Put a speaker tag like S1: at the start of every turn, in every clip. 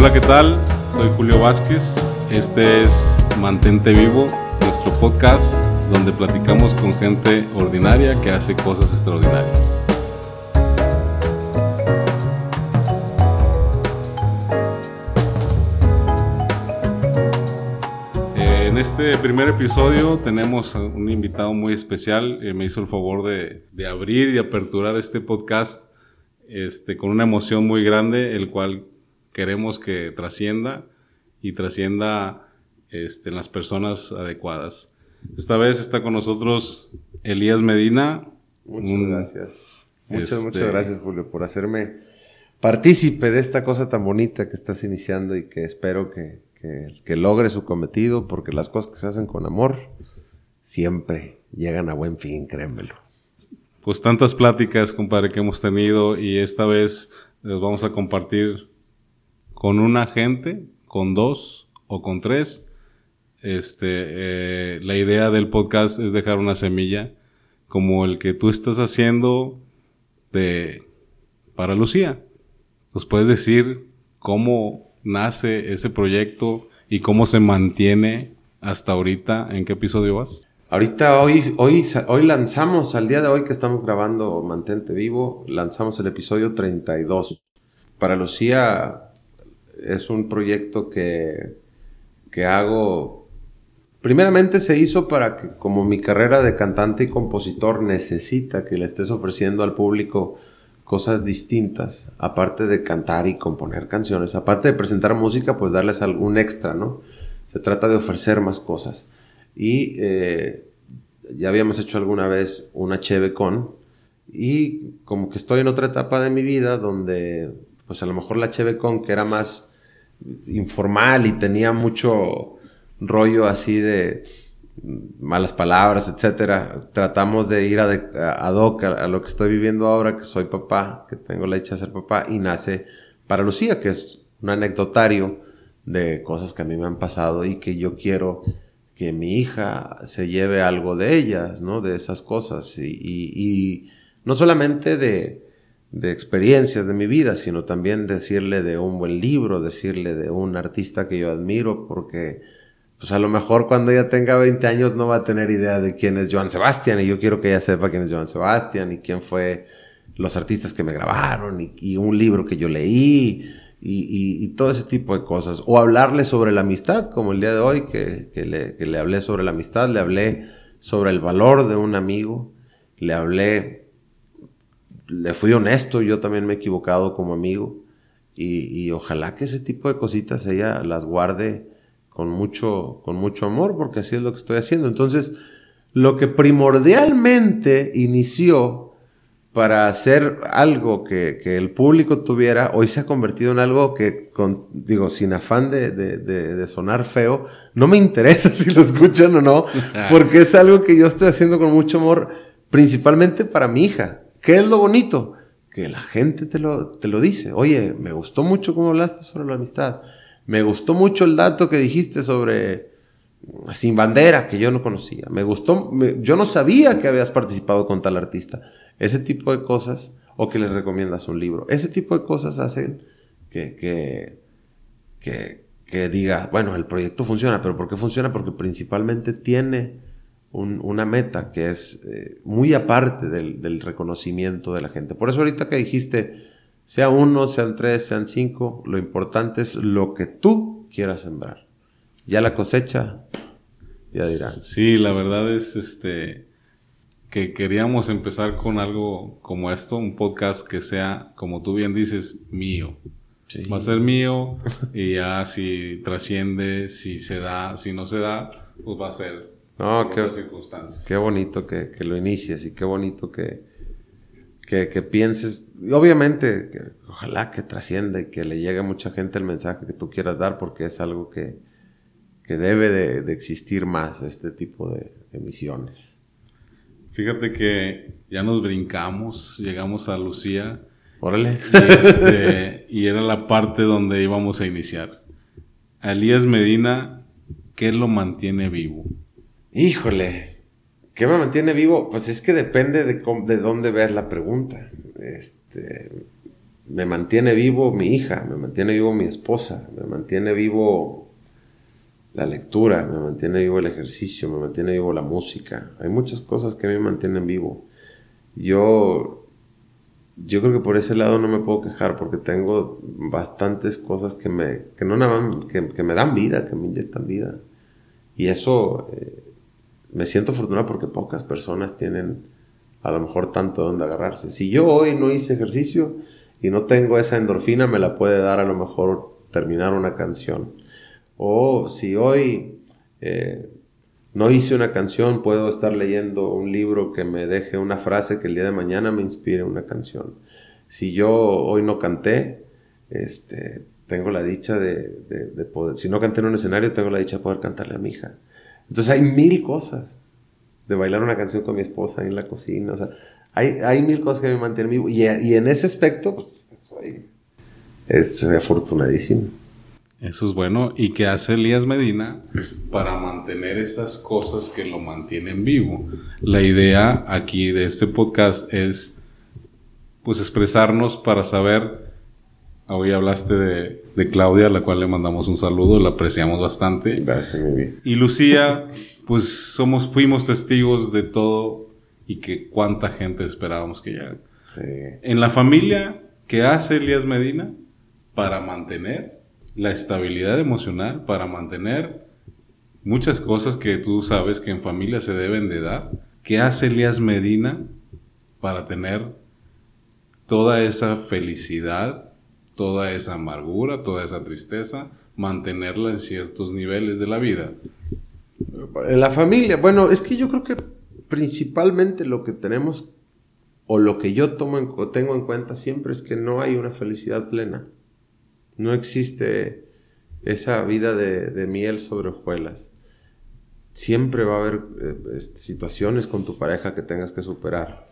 S1: Hola, ¿qué tal? Soy Julio Vázquez. Este es Mantente Vivo, nuestro podcast donde platicamos con gente ordinaria que hace cosas extraordinarias. En este primer episodio tenemos un invitado muy especial. Eh, me hizo el favor de, de abrir y aperturar este podcast este, con una emoción muy grande, el cual queremos que trascienda y trascienda este, en las personas adecuadas. Esta vez está con nosotros Elías Medina.
S2: Muchas gracias. Muchas, muchas este, gracias, Julio, por hacerme partícipe de esta cosa tan bonita que estás iniciando y que espero que, que, logre su cometido, porque las cosas que se hacen con amor siempre llegan a buen fin, créemelo.
S1: Pues tantas pláticas, compadre, que hemos tenido y esta vez les vamos a compartir con una gente, con dos o con tres. Este, eh, la idea del podcast es dejar una semilla como el que tú estás haciendo de para Lucía. ¿Nos puedes decir cómo nace ese proyecto y cómo se mantiene hasta ahorita? ¿En qué episodio vas?
S2: Ahorita hoy, hoy, hoy lanzamos, al día de hoy que estamos grabando Mantente Vivo, lanzamos el episodio 32. Para Lucía es un proyecto que, que hago, primeramente se hizo para que como mi carrera de cantante y compositor necesita que le estés ofreciendo al público cosas distintas, aparte de cantar y componer canciones, aparte de presentar música, pues darles algún extra, ¿no? Se trata de ofrecer más cosas. Y eh, ya habíamos hecho alguna vez una cheve con, y como que estoy en otra etapa de mi vida donde, pues a lo mejor la cheve con, que era más informal y tenía mucho rollo así de malas palabras, etcétera. Tratamos de ir a, a, a, lo que estoy viviendo ahora, que soy papá, que tengo la dicha de ser papá, y nace para Lucía, que es un anecdotario de cosas que a mí me han pasado y que yo quiero que mi hija se lleve algo de ellas, ¿no? De esas cosas. Y, no solamente de, de experiencias de mi vida, sino también decirle de un buen libro, decirle de un artista que yo admiro, porque pues a lo mejor cuando ella tenga 20 años no va a tener idea de quién es Joan Sebastián y yo quiero que ella sepa quién es Joan Sebastián y quién fue los artistas que me grabaron y, un libro que yo leí y, todo ese tipo de cosas. O hablarle sobre la amistad, como el día de hoy que, le, que le hablé sobre la amistad, le hablé sobre el valor de un amigo, le hablé, le fui honesto, yo también me he equivocado como amigo y, y ojalá que ese tipo de cositas ella las guarde con mucho, con mucho amor, porque así es lo que estoy haciendo. Entonces, lo que primordialmente inició para hacer algo que, el público tuviera, hoy se ha convertido en algo que, con, digo, sin afán de, de, sonar feo, no me interesa si lo escuchan o no, porque es algo que yo estoy haciendo con mucho amor, principalmente para mi hija. ¿Qué es lo bonito? Que la gente te lo, te lo dice. Oye, me gustó mucho cómo hablaste sobre la amistad me gustó mucho el dato que dijiste sobre Sin Bandera, que yo no conocía. Me gustó, yo no sabía que habías participado con tal artista. Ese tipo de cosas, o que les recomiendas un libro. Ese tipo de cosas hacen que, que, que, que diga, bueno, el proyecto funciona, pero ¿por qué funciona? Porque principalmente tiene una meta que es eh, muy aparte del, del reconocimiento de la gente. Por eso ahorita que dijiste, sea uno, sean tres, sean cinco, lo importante es lo que tú quieras sembrar. Ya la cosecha, ya dirán.
S1: Sí, la verdad es este que queríamos empezar con algo como esto, un podcast que sea, como tú bien dices, mío. Va a ser mío y ya si trasciende, si se da, si no se da, pues va a ser
S2: no, qué, circunstancias. Qué bonito que, que lo inicies y qué bonito que, que, pienses, obviamente, que, ojalá que trascienda y que le llegue a mucha gente el mensaje que tú quieras dar, porque es algo que, que debe de, existir más, este tipo de emisiones.
S1: Fíjate que ya nos brincamos, llegamos a Lucía.
S2: Órale.
S1: Y, este, y era la parte donde íbamos a iniciar. Elías Medina, ¿qué lo mantiene vivo?
S2: Híjole, ¿Qué me mantiene vivo? Pues es que depende de, de dónde veas la pregunta. Este, me mantiene vivo mi hija, me mantiene vivo mi esposa, me mantiene vivo la lectura, me mantiene vivo el ejercicio, me mantiene vivo la música. Hay muchas cosas que me mantienen vivo. Yo, yo creo que por ese lado no me puedo quejar porque tengo bastantes cosas que me, que no nada que, que me dan vida, que me inyectan vida. Y eso eh, me siento afortunado porque pocas personas tienen a lo mejor tanto donde agarrarse. Si yo hoy no hice ejercicio y no tengo esa endorfina, me la puede dar a lo mejor terminar una canción. O si hoy eh, no hice una canción, puedo estar leyendo un libro que me deje una frase que el día de mañana me inspire una canción. Si yo hoy no canté, este, tengo la dicha de, poder, si no canté en un escenario, tengo la dicha de poder cantarle a mi hija. Entonces hay mil cosas. De bailar una canción con mi esposa en la cocina, o sea, hay, hay mil cosas que me mantienen vivo. Y, y en ese aspecto, pues, soy, soy afortunadísimo.
S1: Eso es bueno. ¿Y qué hace Elías Medina para mantener esas cosas que lo mantienen vivo? La idea aquí de este podcast es pues expresarnos para saber Hoy hablaste de, Claudia, a la cual le mandamos un saludo, la apreciamos bastante.
S2: Gracias, vida.
S1: Y Lucía, pues somos, fuimos testigos de todo y que cuánta gente esperábamos que llegara. Sí. En la familia, ¿qué hace Elías Medina para mantener la estabilidad emocional, para mantener muchas cosas que tú sabes que en familia se deben de dar? ¿Qué hace Elías Medina para tener toda esa felicidad toda esa amargura, toda esa tristeza, mantenerla en ciertos niveles de la vida.
S2: En la familia, bueno, es que yo creo que principalmente lo que tenemos o lo que yo tomo en, tengo en cuenta siempre es que no hay una felicidad plena. No existe esa vida de, miel sobre hojuelas. Siempre va a haber eh, este, situaciones con tu pareja que tengas que superar.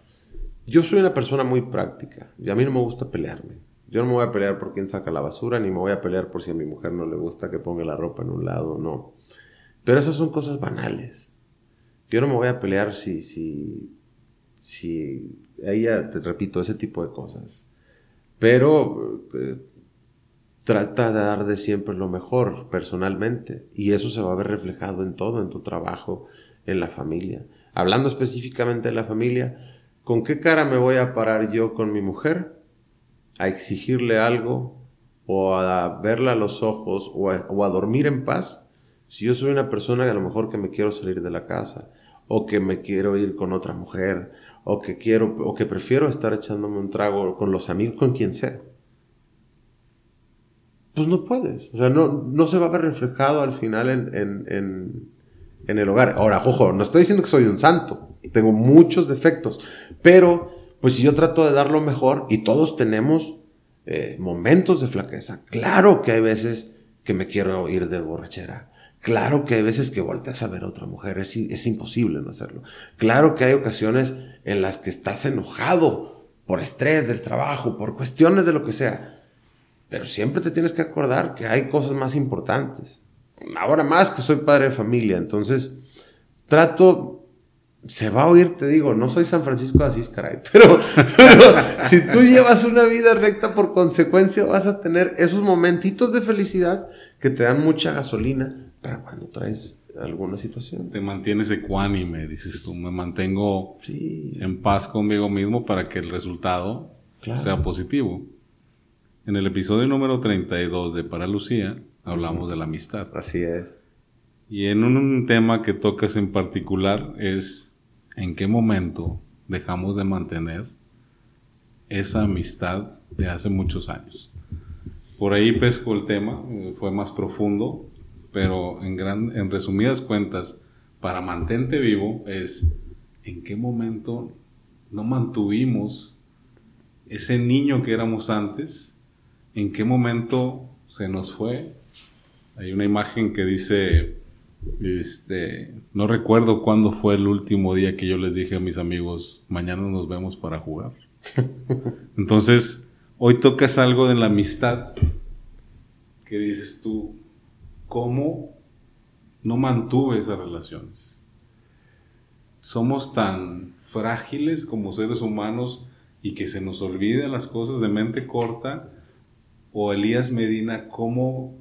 S2: Yo soy una persona muy práctica y a mí no me gusta pelearme. Yo no me voy a pelear por quién saca la basura, ni me voy a pelear por si a mi mujer no le gusta que ponga la ropa en un lado, no. Pero esas son cosas banales. Yo no me voy a pelear si, si, si, ella, te repito, ese tipo de cosas. Pero eh, trata de dar de siempre lo mejor personalmente. Y eso se va a ver reflejado en todo, en tu trabajo, en la familia. Hablando específicamente de la familia, ¿con qué cara me voy a parar yo con mi mujer? A exigirle algo o a verla a los ojos o a, dormir en paz si yo soy una persona que a lo mejor que me quiero salir de la casa o que me quiero ir con otra mujer o que quiero o que prefiero estar echándome un trago con los amigos con quien sea pues no puedes. O sea no, no se va a ver reflejado al final en, en, en el hogar. Ahora ojo no estoy diciendo que soy un santo tengo muchos defectos pero pues si yo trato de dar lo mejor y todos tenemos eh, momentos de flaqueza, claro que hay veces que me quiero ir de borrachera. Claro que hay veces que volteas a ver a otra mujer, es, es imposible no hacerlo. Claro que hay ocasiones en las que estás enojado por estrés del trabajo, por cuestiones de lo que sea. Pero siempre te tienes que acordar que hay cosas más importantes. Ahora más que soy padre de familia, entonces trato se va a oír, te digo, no soy San Francisco de Asís, caray, pero, si tú llevas una vida recta por consecuencia vas a tener esos momentitos de felicidad que te dan mucha gasolina para cuando traes alguna situación.
S1: Te mantienes ecuánime, dices tú, me mantengo en paz conmigo mismo para que el resultado sea positivo. En el episodio número 32 de Para Lucía hablamos de la amistad.
S2: Así es.
S1: Y en un tema que tocas en particular es en qué momento dejamos de mantener esa amistad de hace muchos años. Por ahí pesco el tema, eh, fue más profundo, pero en, gran, en resumidas cuentas, para mantente vivo es en qué momento no mantuvimos ese niño que éramos antes, en qué momento se nos fue. Hay una imagen que dice este, no recuerdo cuándo fue el último día que yo les dije a mis amigos, mañana nos vemos para jugar. Entonces, hoy tocas algo de la amistad que dices tú, ¿cómo no mantuve esas relaciones? Somos tan frágiles como seres humanos y que se nos olviden las cosas de mente corta, o Elías Medina, cómo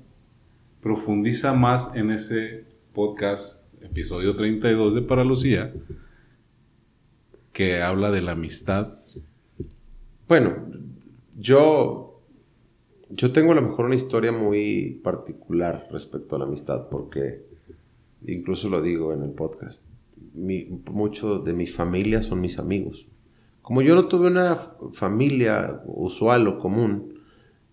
S1: profundiza más en ese podcast, episodio 32 de Para Lucía, que habla de la amistad.
S2: Bueno, yo, yo tengo a lo mejor una historia muy particular respecto a la amistad, porque incluso lo digo en el podcast, mucho de mi familia son mis amigos. Como yo no tuve una familia usual o común,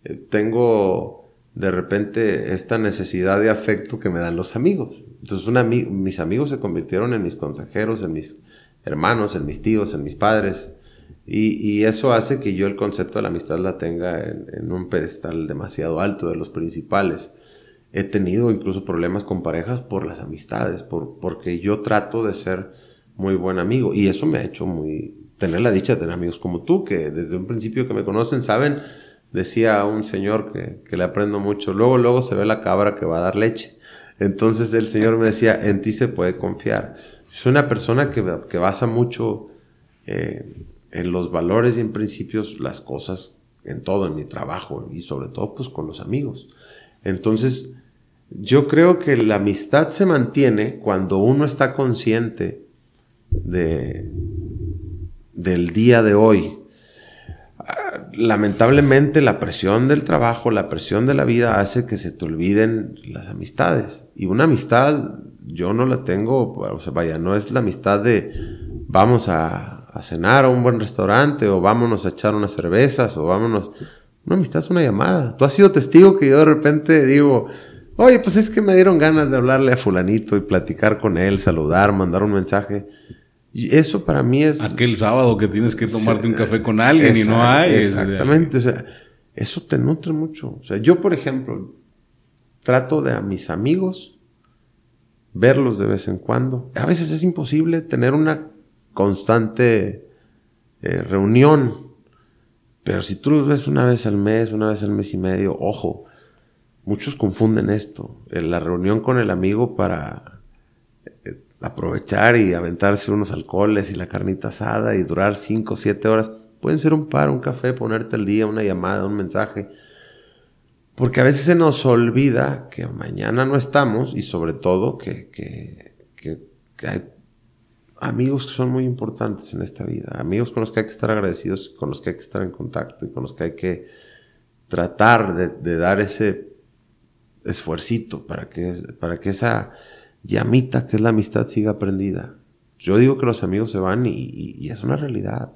S2: eh, tengo de repente esta necesidad de afecto que me dan los amigos. Entonces mis amigos se convirtieron en mis consejeros, en mis hermanos, en mis tíos, en mis padres. Y, eso hace que yo el concepto de la amistad la tenga en, un pedestal demasiado alto de los principales. He tenido incluso problemas con parejas por las amistades, por, porque yo trato de ser muy buen amigo. Y eso me ha hecho muy, tener la dicha de tener amigos como tú, que desde un principio que me conocen saben, decía un señor que, que le aprendo mucho, luego, luego se ve la cabra que va a dar leche. Entonces el señor me decía, en ti se puede confiar. Soy una persona que, que basa mucho eh, en los valores y en principios las cosas, en todo, en mi trabajo y sobre todo pues con los amigos. Entonces, yo creo que la amistad se mantiene cuando uno está consciente de, del día de hoy. Lamentablemente la presión del trabajo, la presión de la vida hace que se te olviden las amistades. Y una amistad yo no la tengo, vaya, no es la amistad de vamos a, cenar a un buen restaurante o vámonos a echar unas cervezas o vámonos... Una amistad es una llamada. Tú has sido testigo que yo de repente digo, oye, pues es que me dieron ganas de hablarle a fulanito y platicar con él, saludar, mandar un mensaje. Y eso para mí es...
S1: Aquel sábado que tienes que tomarte un café con alguien y no hay.
S2: Exactamente. O sea, eso te nutre mucho. O sea, yo, por ejemplo, trato de a mis amigos verlos de vez en cuando. A veces es imposible tener una constante eh, reunión, pero si tú los ves una vez al mes, una vez al mes y medio, ojo, muchos confunden esto, la reunión con el amigo para aprovechar y aventarse unos alcoholes y la carnita asada y durar 5 o 7 horas. Pueden ser un par, un café, ponerte el día, una llamada, un mensaje. Porque a veces se nos olvida que mañana no estamos y sobre todo que, que, que, hay amigos que son muy importantes en esta vida. Amigos con los que hay que estar agradecidos, con los que hay que estar en contacto y con los que hay que tratar de, de dar ese esfuercito para que, para que esa llamita que es la amistad siga prendida. Yo digo que los amigos se van y, es una realidad.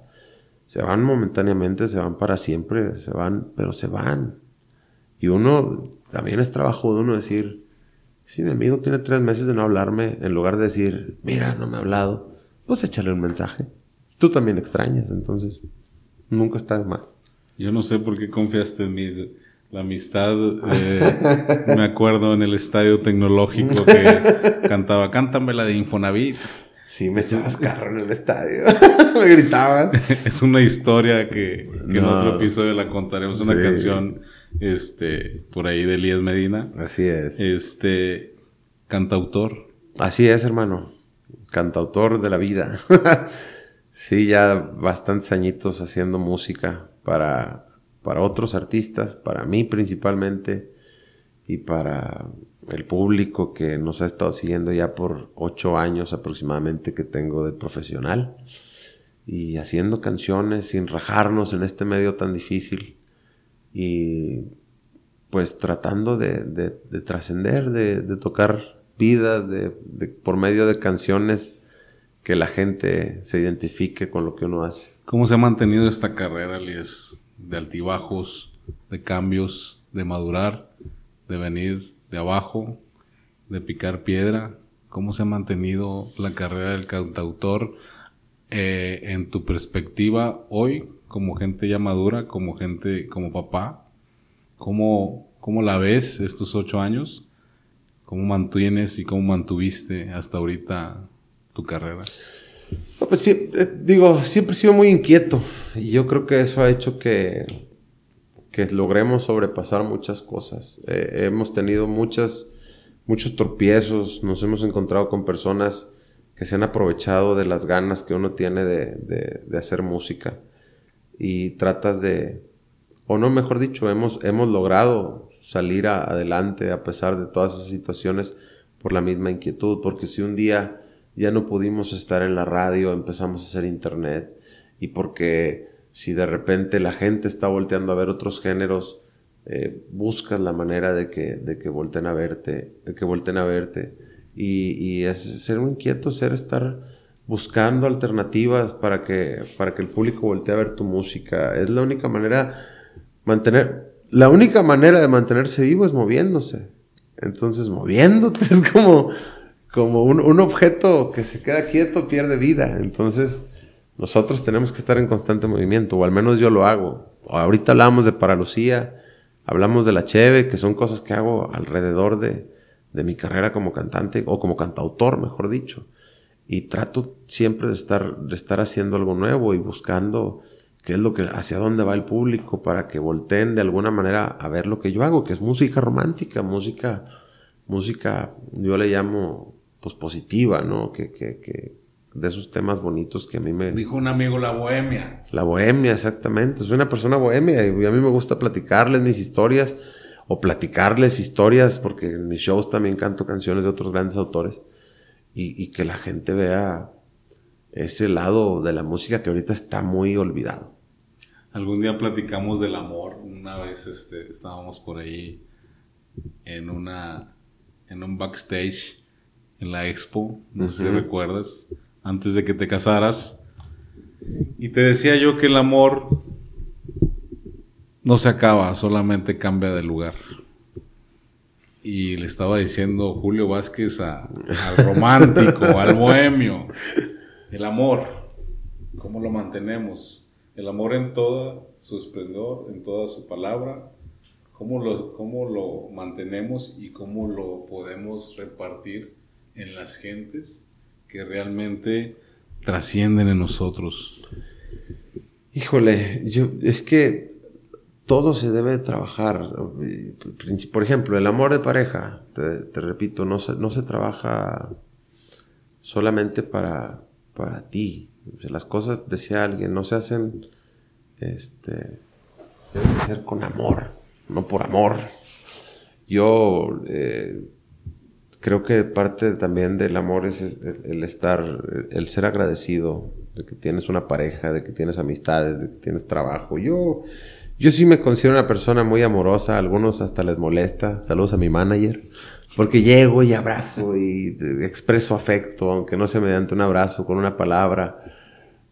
S2: Se van momentáneamente, se van para siempre, se van, pero se van. Y uno, también es trabajo de uno decir, si mi amigo tiene tres meses de no hablarme, en lugar de decir, mira, no me ha hablado, pues échale un mensaje. Tú también extrañas, entonces nunca está de más.
S1: Yo no sé por qué confiaste en mí la amistad, eh, me acuerdo en el estadio tecnológico que cantaba, cántame la de Infonavit.
S2: Sí, me echabas carro en el estadio. me gritaban.
S1: es una historia que, en otro episodio la contaremos. Una canción este, por ahí de Elías Medina.
S2: Así es.
S1: Este, cantautor.
S2: Así es, hermano. Cantautor de la vida. sí, ya bastantes añitos haciendo música para para otros artistas, para mí principalmente y para el público que nos ha estado siguiendo ya por ocho años aproximadamente que tengo de profesional y haciendo canciones sin rajarnos en este medio tan difícil y pues tratando de, trascender, de, tocar vidas de, por medio de canciones que la gente se identifique con lo que uno hace.
S1: ¿Cómo se ha mantenido esta carrera, Lies? De altibajos, de cambios, de madurar, de venir de abajo, de picar piedra. ¿Cómo se ha mantenido la carrera del cantautor eh, en tu perspectiva hoy, como gente ya madura, como gente, como papá? ¿Cómo, cómo la ves estos ocho años? ¿Cómo mantienes y cómo mantuviste hasta ahorita tu carrera?
S2: Pues sí, eh, digo, siempre he sido muy inquieto y yo creo que eso ha hecho que, que logremos sobrepasar muchas cosas. Eh, hemos tenido muchas, muchos tropiezos, nos hemos encontrado con personas que se han aprovechado de las ganas que uno tiene de, de, hacer música. y tratas de, o no, mejor dicho, hemos, hemos logrado salir adelante a pesar de todas esas situaciones por la misma inquietud, porque si un día ya no pudimos estar en la radio, empezamos a hacer internet, y porque si de repente la gente está volteando a ver otros géneros, eh, buscas la manera de que, de que volten a verte, de que volten a verte. Y, y, es ser un inquieto, ser estar buscando alternativas para que, para que el público voltee a ver tu música. Es la única manera, mantener, la única manera de mantenerse vivo es moviéndose. Entonces, moviéndote es como, como un, un objeto que se queda quieto, pierde vida. Entonces, nosotros tenemos que estar en constante movimiento, o al menos yo lo hago. Ahorita hablamos de Paralucía, hablamos de la Cheve, que son cosas que hago alrededor de, de mi carrera como cantante, o como cantautor, mejor dicho. Y trato siempre de estar, de estar haciendo algo nuevo y buscando qué es lo que, hacia dónde va el público para que volteen de alguna manera a ver lo que yo hago, que es música romántica, música, música, yo le llamo, pues positiva, ¿no? Que, que, que, de esos temas bonitos que a mí me...
S1: Dijo un amigo la bohemia.
S2: La bohemia, exactamente. Soy una persona bohemia y a mí me gusta platicarles mis historias o platicarles historias porque en mis shows también canto canciones de otros grandes autores y, y que la gente vea ese lado de la música que ahorita está muy olvidado.
S1: Algún día platicamos del amor. Una vez este, estábamos por ahí en una en un backstage en la expo, no sé si recuerdas antes de que te casaras. Y te decía yo que el amor no se acaba, solamente cambia de lugar. Y le estaba diciendo Julio Vázquez al romántico, al bohemio, el amor, ¿cómo lo mantenemos? El amor en todo su esplendor, en toda su palabra, ¿cómo lo, cómo lo mantenemos y cómo lo podemos repartir en las gentes que realmente trascienden en nosotros?
S2: Híjole, yo es que todo se debe trabajar. Por ejemplo, el amor de pareja, te, repito, no se, no se trabaja solamente para, para ti. las cosas, decía alguien, no se hacen, este, deben ser con amor, no por amor. Yo eh, creo que parte también del amor es el estar, el ser agradecido de que tienes una pareja, de que tienes amistades, de que tienes trabajo. Yo, yo sí me considero una persona muy amorosa, a algunos hasta les molesta. Saludos a mi manager. Porque llego y abrazo y expreso afecto, aunque no sea mediante un abrazo, con una palabra.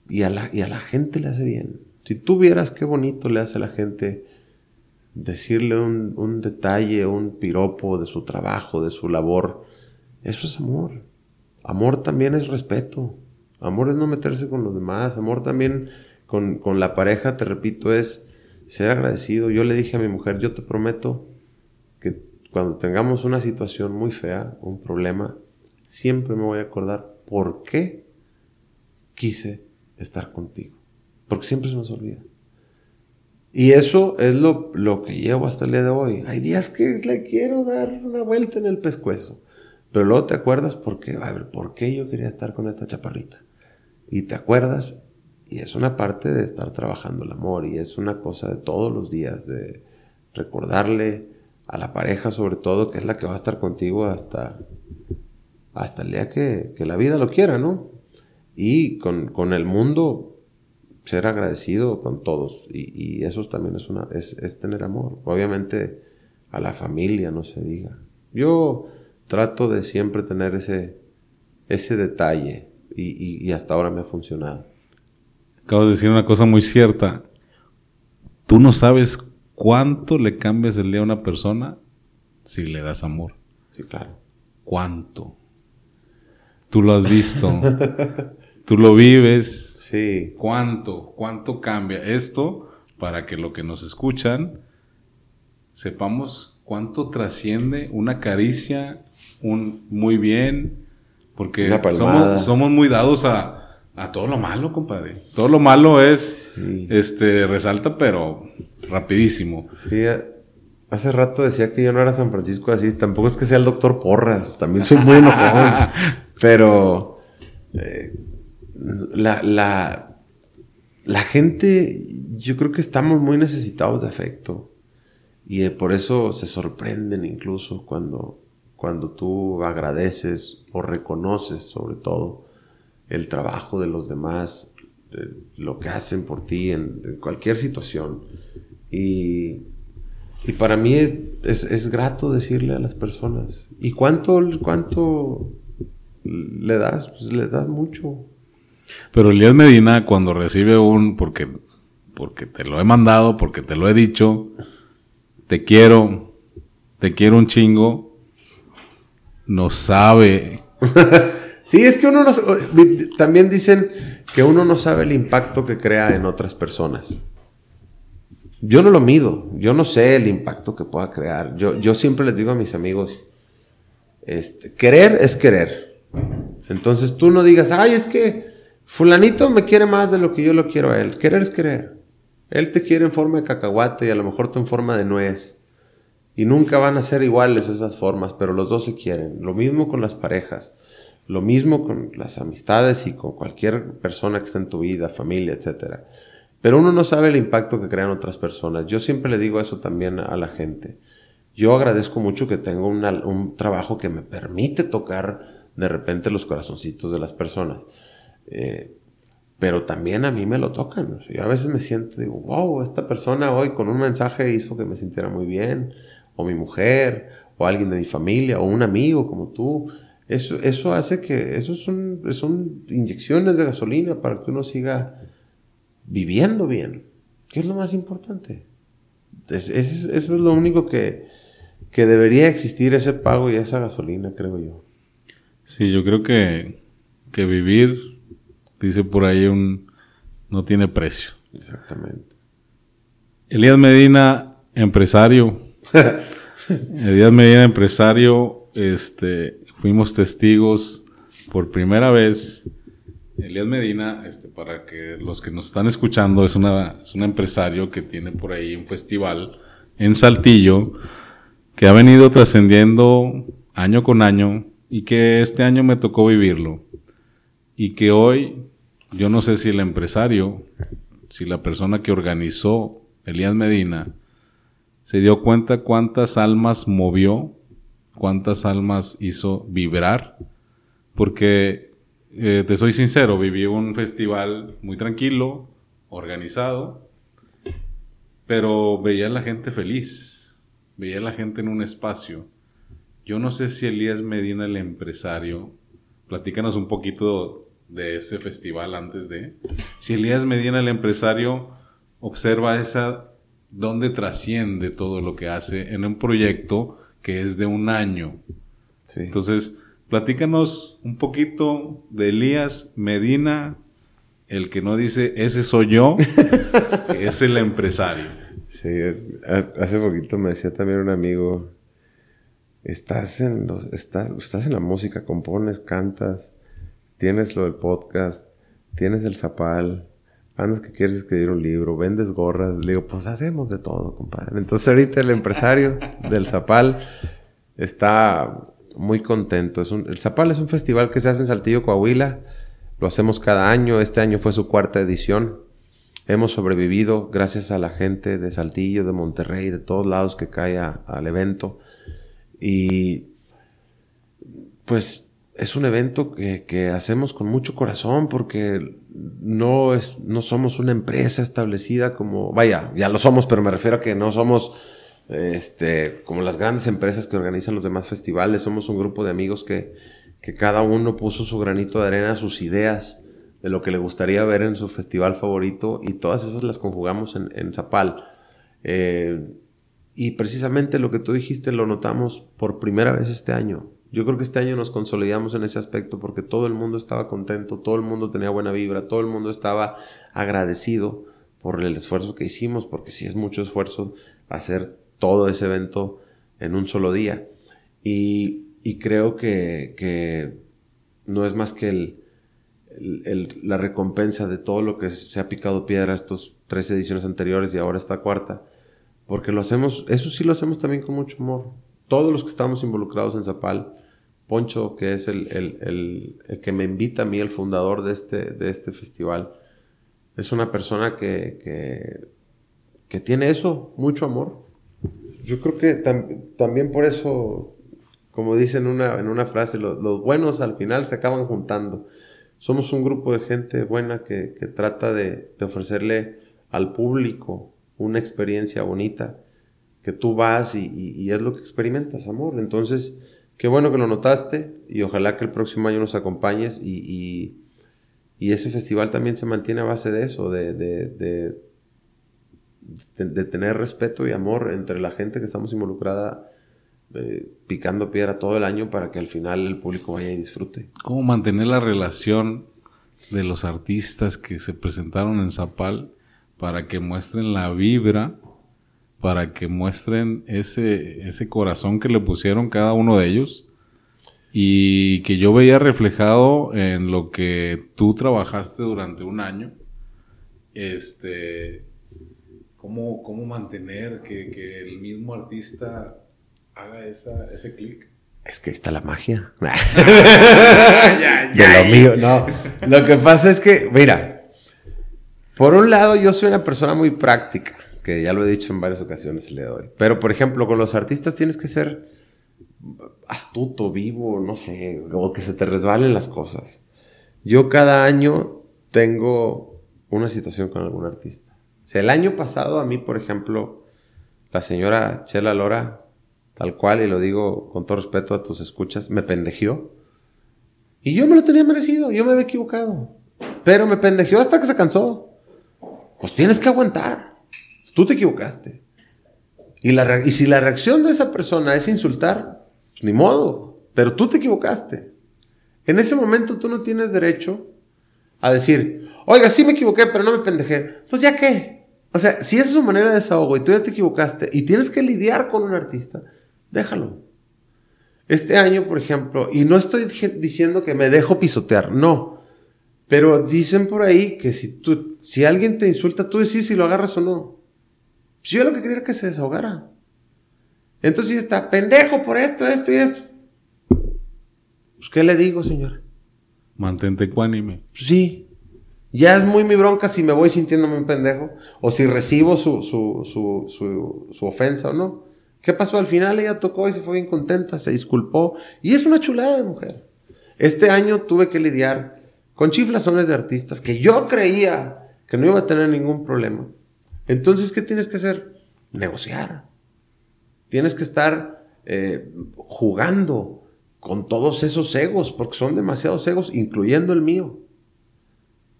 S2: Y a la, y a la gente le hace bien. Si tú vieras qué bonito le hace a la gente decirle un, un detalle, un piropo de su trabajo, de su labor, eso es amor. Amor también es respeto. Amor es no meterse con los demás. Amor también con, con la pareja, te repito, es ser agradecido. Yo le dije a mi mujer, yo te prometo que cuando tengamos una situación muy fea, un problema, siempre me voy a acordar por qué quise estar contigo. Porque siempre se nos olvida. Y eso es lo, lo, que llevo hasta el día de hoy. Hay días que le quiero dar una vuelta en el pescuezo. Pero luego te acuerdas porque, a ver, ¿por qué yo quería estar con esta chaparrita? Y te acuerdas, y es una parte de estar trabajando el amor, y es una cosa de todos los días, de recordarle a la pareja sobre todo, que es la que va a estar contigo hasta, hasta el día que, que la vida lo quiera, ¿no? Y con, con el mundo, ser agradecido con todos y, y eso también es, una, es, es, tener amor. Obviamente a la familia no se diga. Yo trato de siempre tener ese, ese detalle y, y, hasta ahora me ha funcionado.
S1: Acabo de decir una cosa muy cierta. Tú no sabes cuánto le cambias el día a una persona si le das amor.
S2: Sí, claro.
S1: ¿Cuánto? Tú lo has visto. Tú lo vives
S2: Sí.
S1: ¿Cuánto? ¿Cuánto cambia esto para que lo que nos escuchan sepamos cuánto trasciende una caricia, un muy bien, porque somos, somos, muy dados a, a, todo lo malo, compadre. Todo lo malo es, este, resalta, pero rapidísimo.
S2: Sí, hace rato decía que yo no era San Francisco así, tampoco es que sea el doctor Porras, también soy muy enojado, pero... Eh, la, la, la gente, yo creo que estamos muy necesitados de afecto. Y eh, por eso se sorprenden incluso cuando, cuando tú agradeces o reconoces sobre todo el trabajo de los demás, eh, lo que hacen por ti en, cualquier situación. Y, y para mí es, es, grato decirle a las personas, ¿y cuánto, cuánto le das? Pues le das mucho.
S1: Pero Elías Medina cuando recibe un, porque, porque te lo he mandado, porque te lo he dicho, te quiero, te quiero un chingo, no sabe.
S2: sí, es que uno no, también dicen que uno no sabe el impacto que crea en otras personas. Yo no lo mido, yo no sé el impacto que pueda crear. Yo, yo siempre les digo a mis amigos, este, querer es querer. Entonces tú no digas, ay, es que fulanito me quiere más de lo que yo lo quiero a él. Querer es querer. Él te quiere en forma de cacahuate y a lo mejor tú en forma de nuez. Y nunca van a ser iguales esas formas, pero los dos se quieren. Lo mismo con las parejas. Lo mismo con las amistades y con cualquier persona que está en tu vida, familia, etc. Pero uno no sabe el impacto que crean otras personas. Yo siempre le digo eso también a la gente. Yo agradezco mucho que tengo un trabajo que me permite tocar de repente los corazoncitos de las personas. Eh, pero también a mí me lo tocan. Yo a veces me siento, digo, wow, esta persona hoy con un mensaje hizo que me sintiera muy bien, o mi mujer, o alguien de mi familia, o un amigo como tú. Eso, eso hace que, eso son, son inyecciones de gasolina para que uno siga viviendo bien, ¿Qué es lo más importante. eso es lo único que, que debería existir, ese pago y esa gasolina, creo yo.
S1: Sí, yo creo que, que vivir Dice por ahí un... No tiene precio.
S2: Exactamente.
S1: Elías Medina, empresario. Elías Medina, empresario. Este, fuimos testigos por primera vez. Elías Medina, este, para que los que nos están escuchando, es, una, es un empresario que tiene por ahí un festival en Saltillo que ha venido trascendiendo año con año y que este año me tocó vivirlo. Y que hoy yo no sé si el empresario, si la persona que organizó Elías Medina, se dio cuenta cuántas almas movió, cuántas almas hizo vibrar, porque eh, te soy sincero, viví un festival muy tranquilo, organizado, pero veía a la gente feliz, veía a la gente en un espacio. Yo no sé si Elías Medina, el empresario, platícanos un poquito de ese festival antes de. Si Elías Medina, el empresario, observa esa, dónde trasciende todo lo que hace en un proyecto que es de un año. Entonces, platícanos un poquito de Elías Medina, el que no dice, ese soy yo, que es el empresario.
S2: Sí, hace poquito me decía también un amigo, estás en, los, estás, estás en la música, compones, cantas, tienes lo del podcast, tienes el zapal, andas que quieres escribir un libro, vendes gorras. Le digo, pues hacemos de todo, compadre. Entonces ahorita el empresario del zapal está muy contento. Es un, el zapal es un festival que se hace en Saltillo, Coahuila. Lo hacemos cada año. Este año fue su cuarta edición. Hemos sobrevivido gracias a la gente de Saltillo, de Monterrey, de todos lados que cae al evento. Y pues es un evento que, hacemos con mucho corazón porque no, es, no somos una empresa establecida como, vaya, ya lo somos, pero me refiero a que no somos este, como las grandes empresas que organizan los demás festivales, somos un grupo de amigos que, que cada uno puso su granito de arena, sus ideas de lo que le gustaría ver en su festival favorito y todas esas las conjugamos en, Zapal. Eh, y precisamente lo que tú dijiste lo notamos por primera vez este año. Yo creo que este año nos consolidamos en ese aspecto porque todo el mundo estaba contento, todo el mundo tenía buena vibra, todo el mundo estaba agradecido por el esfuerzo que hicimos, porque sí es mucho esfuerzo hacer todo ese evento en un solo día. Y, creo que, no es más que la recompensa de todo lo que se ha picado piedra estos tres ediciones anteriores y ahora esta cuarta. Porque lo hacemos, eso sí lo hacemos también con mucho amor. Todos los que estamos involucrados en Zapal, Poncho, que es el, que me invita a mí, el fundador de este, de este festival, Es una persona que, que, que tiene eso, mucho amor. Yo creo que también por eso, como dicen una, en una frase, los buenos al final se acaban juntando. Somos un grupo de gente buena que, que trata de, de ofrecerle al público una experiencia bonita, que tú vas y, y, es lo que experimentas, amor. Entonces, qué bueno que lo notaste y ojalá que el próximo año nos acompañes y, y ese festival también se mantiene a base de eso, de, de, de, tener respeto y amor entre la gente que estamos involucrada eh, picando piedra todo el año para que al final el público vaya y disfrute.
S1: ¿Cómo mantener la relación de los artistas que se presentaron en Zapal para que muestren la vibra, para que muestren ese, ese corazón que le pusieron cada uno de ellos y que yo veía reflejado en lo que tú trabajaste durante un año. Este, cómo, cómo mantener que, que el mismo artista haga esa, ese clic.
S2: Es que ahí está la magia. de lo mío, no. Lo que pasa es que, mira, por un lado, yo soy una persona muy práctica, que ya lo he dicho en varias ocasiones y le doy. Pero, por ejemplo, con los artistas tienes que ser astuto, vivo, no sé, o que se te resbalen las cosas. Yo cada año tengo una situación con algún artista. O sea, el año pasado a mí, por ejemplo, la señora Chela Lora, tal cual, y lo digo con todo respeto a tus escuchas, me pendejió. Y yo me lo tenía merecido, yo me había equivocado. Pero me pendejió hasta que se cansó pues tienes que aguantar. Tú te equivocaste. Y, la, y si la reacción de esa persona es insultar, pues ni modo, pero tú te equivocaste. En ese momento tú no tienes derecho a decir, oiga, sí me equivoqué, pero no me pendejé. Pues ya qué. O sea, si esa es su manera de desahogo y tú ya te equivocaste y tienes que lidiar con un artista, déjalo. Este año, por ejemplo, y no estoy diciendo que me dejo pisotear, no. Pero dicen por ahí que si tú, si alguien te insulta, tú decís si lo agarras o no. Pues yo lo que quería era que se desahogara. Entonces está, pendejo por esto, esto y esto. Pues, ¿qué le digo, señor?
S1: Mantente ecuánime.
S2: Pues, sí. Ya es muy mi bronca si me voy sintiéndome un pendejo o si recibo su, su, su, su, su ofensa o no. ¿Qué pasó? Al final ella tocó y se fue bien contenta, se disculpó. Y es una chulada de mujer. Este año tuve que lidiar con chiflazones de artistas que yo creía que no iba a tener ningún problema. Entonces, ¿qué tienes que hacer? Negociar. Tienes que estar eh, jugando con todos esos egos, porque son demasiados egos, incluyendo el mío.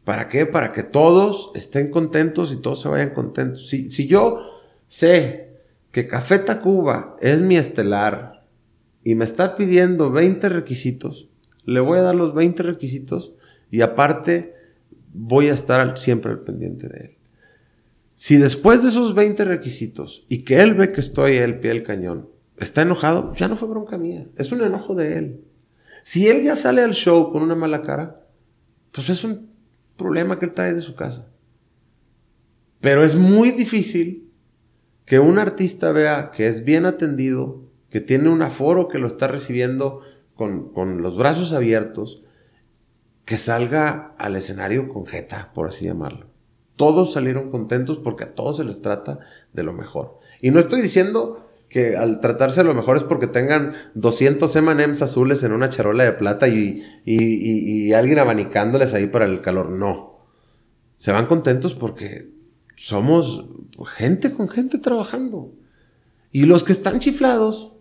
S2: ¿Para qué? Para que todos estén contentos y todos se vayan contentos. Si, yo sé que Café Tacuba es mi estelar y me está pidiendo 20 requisitos, le voy a dar los 20 requisitos y aparte, voy a estar siempre al pendiente de él. Si después de esos 20 requisitos y que él ve que estoy al pie del cañón, está enojado, ya no fue bronca mía, es un enojo de él. Si él ya sale al show con una mala cara, pues es un problema que él trae de su casa. Pero es muy difícil que un artista vea que es bien atendido, que tiene un aforo que lo está recibiendo con, con los brazos abiertos, que salga al escenario con jeta, por así llamarlo. Todos salieron contentos porque a todos se les trata de lo mejor. Y no estoy diciendo que al tratarse de lo mejor es porque tengan 200 M&M's azules en una charola de plata y, y, y, alguien abanicándoles ahí para el calor. No. Se van contentos porque somos gente con gente trabajando. Y los que están chiflados,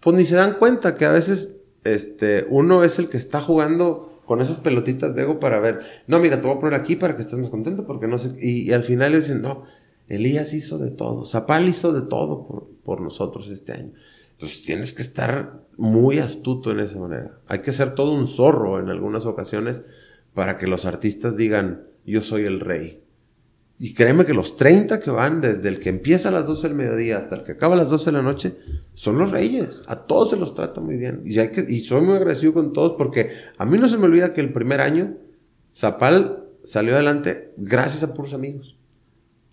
S2: pues ni se dan cuenta que a veces este, uno es el que está jugando con esas pelotitas de ego para ver, no, mira, te voy a poner aquí para que estés más contento, porque no sé, y, al final le dicen, no, Elías hizo de todo, Zapal hizo de todo por, por nosotros este año. Entonces tienes que estar muy astuto en esa manera. Hay que ser todo un zorro en algunas ocasiones para que los artistas digan, yo soy el rey. Y créeme que los 30 que van, desde el que empieza a las 12 del mediodía hasta el que acaba a las 12 de la noche, son los reyes. A todos se los trata muy bien. Y, hay soy muy agradecido con todos porque a mí no se me olvida que el primer año Zapal salió adelante gracias a puros amigos.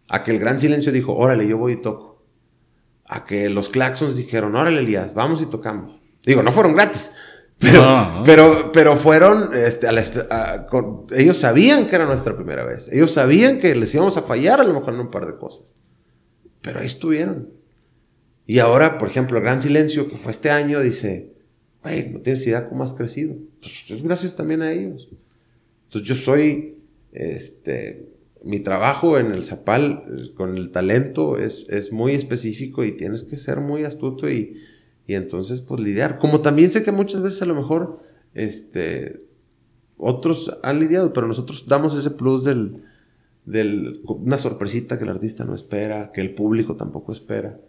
S2: A que el gran silencio dijo, órale, yo voy y toco. A que los claxons dijeron, órale, Elías, vamos y tocamos. Digo, no fueron gratis, Pero, pero, pero, fueron, este, ellos sabían que era nuestra primera vez. Ellos sabían que les íbamos a fallar a lo mejor en un par de cosas. Pero ahí estuvieron. Y ahora, por ejemplo, el Gran Silencio, que fue este año, dice, güey, no tienes idea cómo has crecido. Pues es gracias también a ellos. Entonces yo soy, este, mi trabajo en el Zapal eh, con el talento es, es muy específico y tienes que ser muy astuto y, y, entonces pues lidiar. Como también sé que muchas veces a lo mejor este, otros han lidiado, pero nosotros damos ese plus del, del, una sorpresita que el artista no espera, que el público tampoco espera.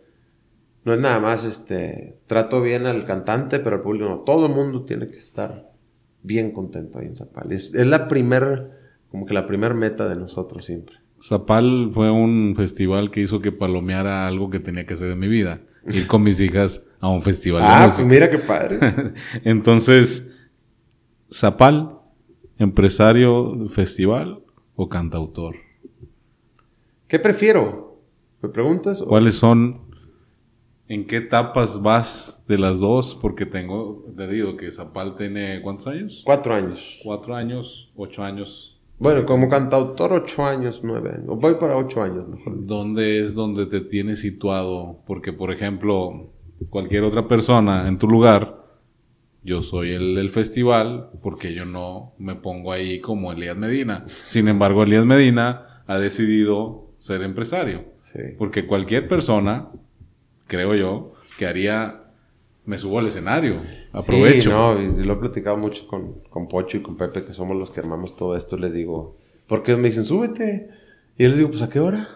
S2: No es nada más, este, trato bien al cantante, pero el público no. Todo el mundo tiene que estar bien contento ahí en Zapal. Es, la primera como que la primera meta de nosotros siempre.
S1: Zapal fue un festival que hizo que palomeara algo que tenía que hacer en mi vida. Ir con mis hijas a un festival.
S2: ah, pues mira qué padre.
S1: Entonces, Zapal, empresario festival o cantautor.
S2: ¿Qué prefiero? ¿Me preguntas?
S1: ¿Cuáles son, en qué etapas vas de las dos? Porque tengo, te digo que Zapal tiene, ¿cuántos años?
S2: Cuatro años.
S1: Cuatro años, ocho años
S2: bueno, como cantautor, ocho años, nueve años. Voy para ocho años,
S1: mejor. ¿Dónde es donde te tienes situado? Porque, por ejemplo, cualquier otra persona en tu lugar, yo soy el del festival, porque yo no me pongo ahí como Elías Medina. Sin embargo, Elías Medina ha decidido ser empresario. Sí. Porque cualquier persona, creo yo, que haría me subo al escenario. Aprovecho.
S2: Sí, no, y lo he platicado mucho con, con, Pocho y con Pepe, que somos los que armamos todo esto. Les digo, porque me dicen, súbete. Y yo les digo, pues, ¿a qué hora?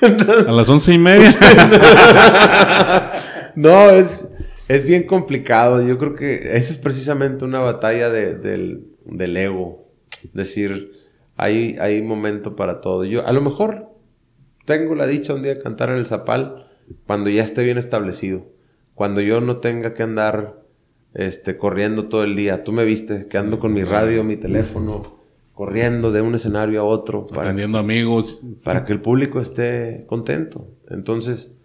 S1: a las once y media.
S2: no, es, es bien complicado. Yo creo que esa es precisamente una batalla de, del, del, ego. Decir, hay, hay momento para todo. Yo, a lo mejor, tengo la dicha un día de cantar en el Zapal cuando ya esté bien establecido cuando yo no tenga que andar este, corriendo todo el día. Tú me viste que ando con mi radio, mi teléfono, corriendo de un escenario a otro.
S1: Para, Atendiendo amigos.
S2: Para que el público esté contento. Entonces,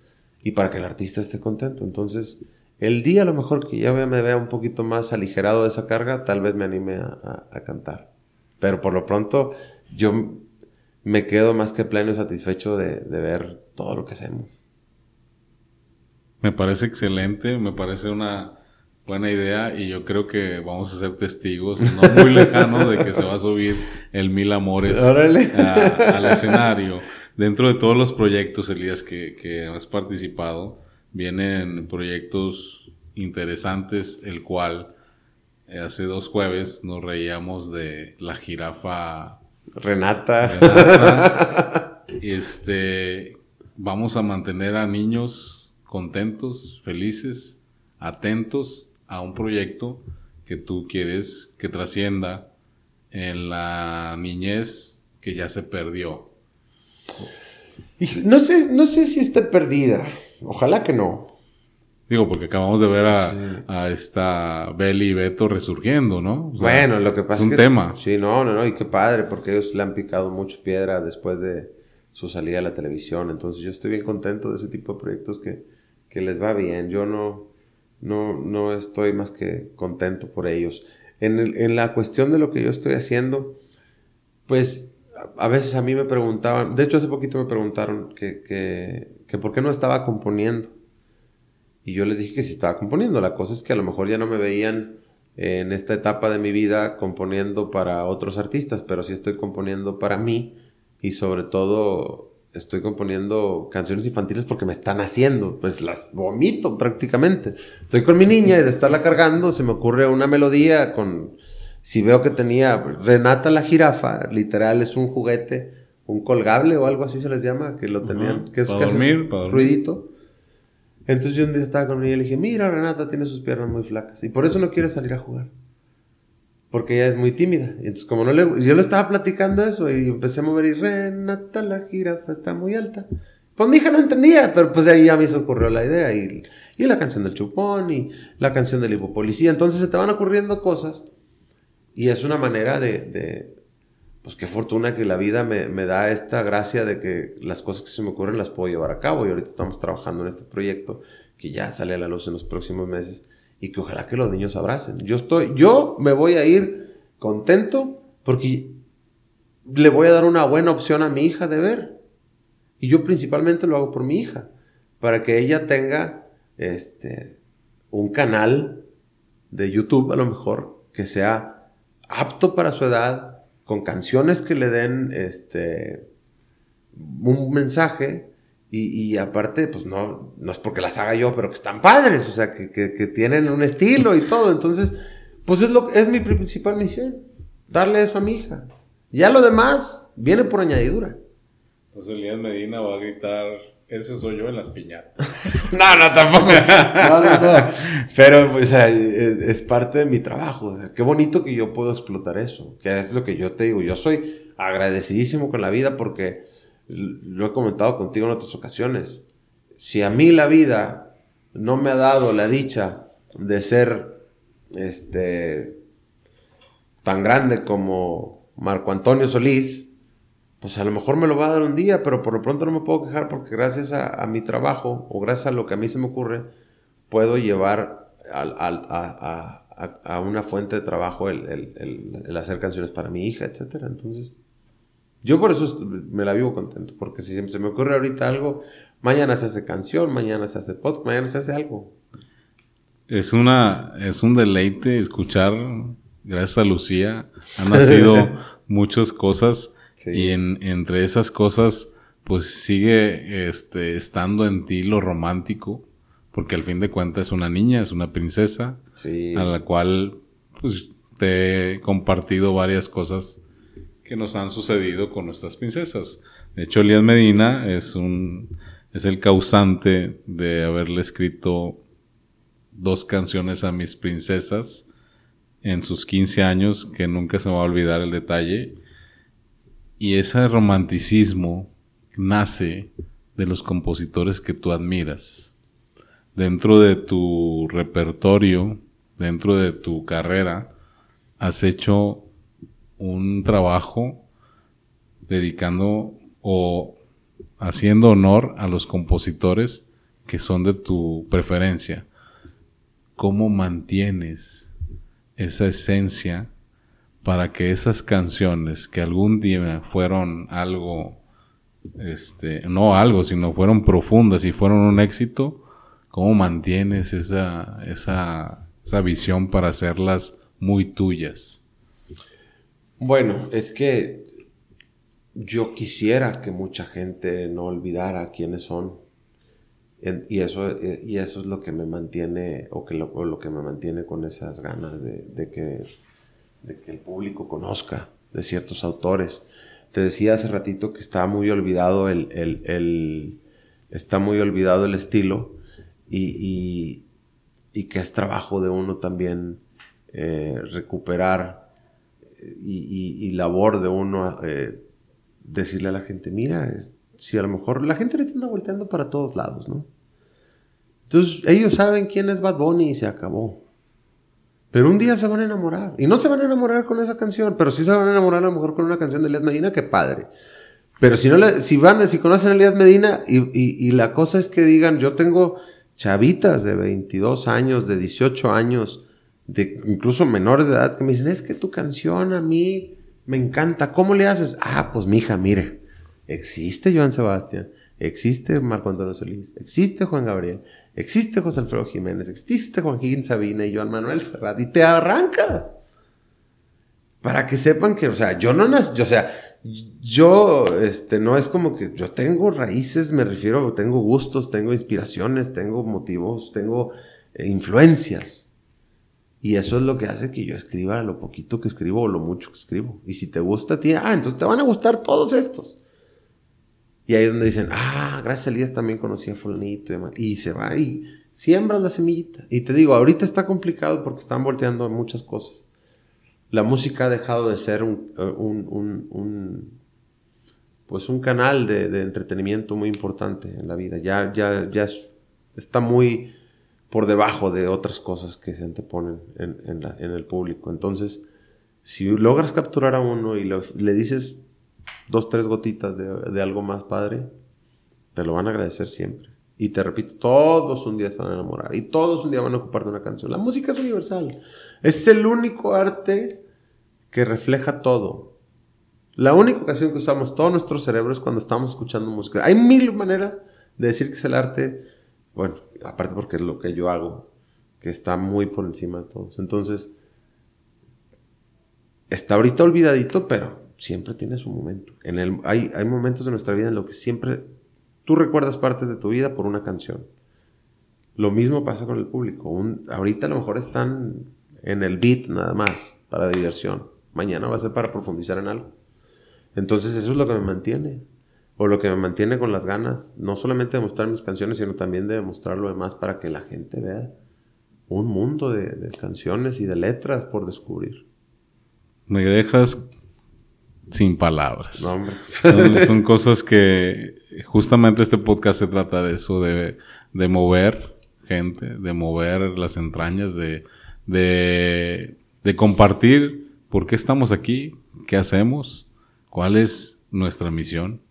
S2: y para que el artista esté contento. Entonces, el día a lo mejor que ya me vea un poquito más aligerado de esa carga, tal vez me anime a, cantar. Pero por lo pronto, yo me quedo más que pleno y satisfecho de ver todo lo que hacemos.
S1: Me parece excelente, me parece una buena idea y yo creo que vamos a ser testigos no muy lejanos de que se va a subir el Mil Amores al escenario. Dentro de todos los proyectos, Elías, que, que has participado, vienen proyectos interesantes, el cual eh, hace dos jueves nos reíamos de la jirafa
S2: Renata.
S1: Renata. este, vamos a mantener a niños contentos, felices, atentos a un proyecto que tú quieres que trascienda en la niñez que ya se perdió.
S2: no sé, no sé si esté perdida. Ojalá que no.
S1: Digo, porque acabamos de ver a, esta Beli y Beto resurgiendo, ¿no?
S2: bueno, lo que pasa
S1: es un tema.
S2: Sí, no, no, no, y qué padre, porque ellos le han picado mucho piedra después de su salida a la televisión. Entonces yo estoy bien contento de ese tipo de proyectos que, que les va bien. Yo no, no, no estoy más que contento por ellos. En, en, la cuestión de lo que yo estoy haciendo, pues a veces a mí me preguntaban, de hecho hace poquito me preguntaron que, que, que por qué no estaba componiendo. Y yo les dije que sí estaba componiendo. La cosa es que a lo mejor ya no me veían en esta etapa de mi vida componiendo para otros artistas, pero sí estoy componiendo para mí y sobre todo estoy componiendo canciones infantiles porque me están haciendo, pues las vomito prácticamente. Estoy con mi niña y de estarla cargando se me ocurre una melodía con, si veo que tenía Renata la jirafa, literal es un juguete, un colgable o algo así se les llama, que lo tenían, que es
S1: para dormir,
S2: ruidito. Entonces yo un día estaba con ella y le dije, mira Renata tiene sus piernas muy flacas y por eso no quiere salir a jugar porque ella es muy tímida. Entonces, como no le. Yo le estaba platicando eso y empecé a mover y Renata la jirafa está muy alta. Pues mi hija no entendía, pero pues ahí ya me se ocurrió la idea. Y, y la canción del chupón y la canción del hipopolicía. Entonces se te van ocurriendo cosas. Y es una manera de. de pues qué fortuna que la vida me, me, da esta gracia de que las cosas que se me ocurren las puedo llevar a cabo. Y ahorita estamos trabajando en este proyecto que ya sale a la luz en los próximos meses y que ojalá que los niños abracen. Yo estoy, yo me voy a ir contento porque le voy a dar una buena opción a mi hija de ver. Y yo principalmente lo hago por mi hija, para que ella tenga este, un canal de YouTube a lo mejor que sea apto para su edad, con canciones que le den este, un mensaje y, aparte, pues no, no es porque las haga yo, pero que están padres, o sea, que, tienen un estilo y todo. Entonces, pues es, lo, es mi principal misión, darle eso a mi hija. Ya lo demás viene por añadidura.
S1: Pues Elías Medina va a gritar, ese soy yo en las piñatas.
S2: no, no, tampoco. No, no, no. Pero, o sea, es, parte de mi trabajo. qué bonito que yo puedo explotar eso. Que es lo que yo te digo. Yo soy agradecidísimo con la vida porque lo he comentado contigo en otras ocasiones. Si a mí la vida no me ha dado la dicha de ser este tan grande como Marco Antonio Solís, pues a lo mejor me lo va a dar un día, pero por lo pronto no me puedo quejar porque gracias a, mi trabajo o gracias a lo que a mí se me ocurre, puedo llevar a, una fuente de trabajo el, hacer canciones para mi hija, etc. Entonces, yo por eso me la vivo contento, porque si se me ocurre ahorita algo, mañana se hace canción, mañana se hace podcast, mañana se hace algo.
S1: Es una, es un deleite escuchar, gracias a Lucía, han nacido muchas cosas y entre esas cosas, pues sigue este, estando en ti lo romántico, porque al fin de cuentas es una niña, es una princesa, a la cual pues te he compartido varias cosas que nos han sucedido con nuestras princesas. De hecho, Elías Medina es un es el causante de haberle escrito dos canciones a mis princesas en sus 15 años, que nunca se va a olvidar el detalle. Y ese romanticismo nace de los compositores que tú admiras. Dentro de tu repertorio, dentro de tu carrera, has hecho un trabajo dedicando o haciendo honor a los compositores que son de tu preferencia. ¿Cómo mantienes esa esencia para que esas canciones que algún día fueron algo, este, no algo, sino fueron profundas y fueron un éxito, cómo mantienes esa, esa, esa visión para hacerlas muy tuyas?
S2: Bueno, es que yo quisiera que mucha gente no olvidara quiénes son. y, eso, eh, y eso es lo que me mantiene, o, que lo, que me mantiene con esas ganas de, que, el público conozca de ciertos autores. Te decía hace ratito que está muy olvidado el, está muy olvidado el estilo y, que es trabajo de uno también eh, recuperar y, labor de uno eh, decirle a la gente, mira, si a lo mejor la gente le está volteando para todos lados, ¿no? Entonces ellos saben quién es Bad Bunny y se acabó. Pero un día se van a enamorar. Y no se van a enamorar con esa canción, pero sí se van a enamorar a lo mejor con una canción de Elías Medina, que padre. Pero si no si van, si conocen a Elías Medina y, y, la cosa es que digan, yo tengo chavitas de 22 años, de 18 años, incluso menores de edad que me dicen, es que tu canción a mí me encanta, ¿cómo le haces? Ah, pues mija, mire, existe Joan Sebastián, existe Marco Antonio Solís, existe Juan Gabriel, existe José Alfredo Jiménez, existe Joaquín Sabina y Joan Manuel Serrat, y te arrancas. Para que sepan que, o sea, yo no nací, o sea, yo, este, no es como que yo tengo raíces, me refiero, tengo gustos, tengo inspiraciones, tengo motivos, tengo eh, influencias. Y eso es lo que hace que yo escriba lo poquito que escribo o lo mucho que escribo. Y si te gusta a ti, ah, entonces te van a gustar todos estos. Y ahí es donde dicen, ah, gracias a Elías también conocí a fulanito y se va y siembra la semillita. Y te digo, ahorita está complicado porque están volteando muchas cosas. La música ha dejado de ser un, un, pues un canal de, entretenimiento muy importante en la vida. Ya, ya, ya está muy por debajo de otras cosas que se anteponen en, el público. Entonces, si logras capturar a uno y le dices dos, tres gotitas de, algo más padre, te lo van a agradecer siempre. Y te repito, todos un día se van a enamorar y todos un día van a ocupar de una canción. La música es universal. Es el único arte que refleja todo. La única ocasión que usamos todo nuestro cerebro es cuando estamos escuchando música. Hay mil maneras de decir que es el arte, bueno, aparte porque es lo que yo hago, que está muy por encima de todos. Entonces, está ahorita olvidadito, pero siempre tiene su momento. En el, hay, hay momentos de nuestra vida en los que siempre tú recuerdas partes de tu vida por una canción. Lo mismo pasa con el público. ahorita a lo mejor están en el beat nada más, para diversión. Mañana va a ser para profundizar en algo. Entonces eso es lo que me mantiene. O lo que me mantiene con las ganas, no solamente de mostrar mis canciones, sino también de mostrar lo demás para que la gente vea un mundo de, canciones y de letras por descubrir.
S1: Me dejas sin palabras. No, son, son, cosas que justamente este podcast se trata de eso, de, de mover gente, de mover las entrañas, de, de, de compartir por qué estamos aquí, qué hacemos, cuál es nuestra misión.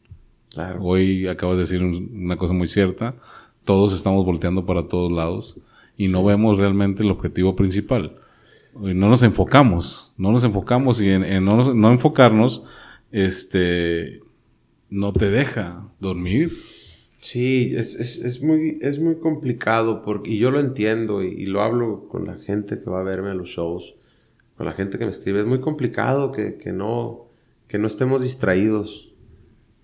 S1: Hoy acabas de decir una cosa muy cierta. Todos estamos volteando para todos lados y no vemos realmente el objetivo principal. No nos enfocamos, no nos enfocamos y en, no, enfocarnos, este, no te deja dormir.
S2: Sí, es, muy, es muy complicado porque, y yo lo entiendo y, y, lo hablo con la gente que va a verme a los shows, con la gente que me escribe, es muy complicado que, que no, que no estemos distraídos,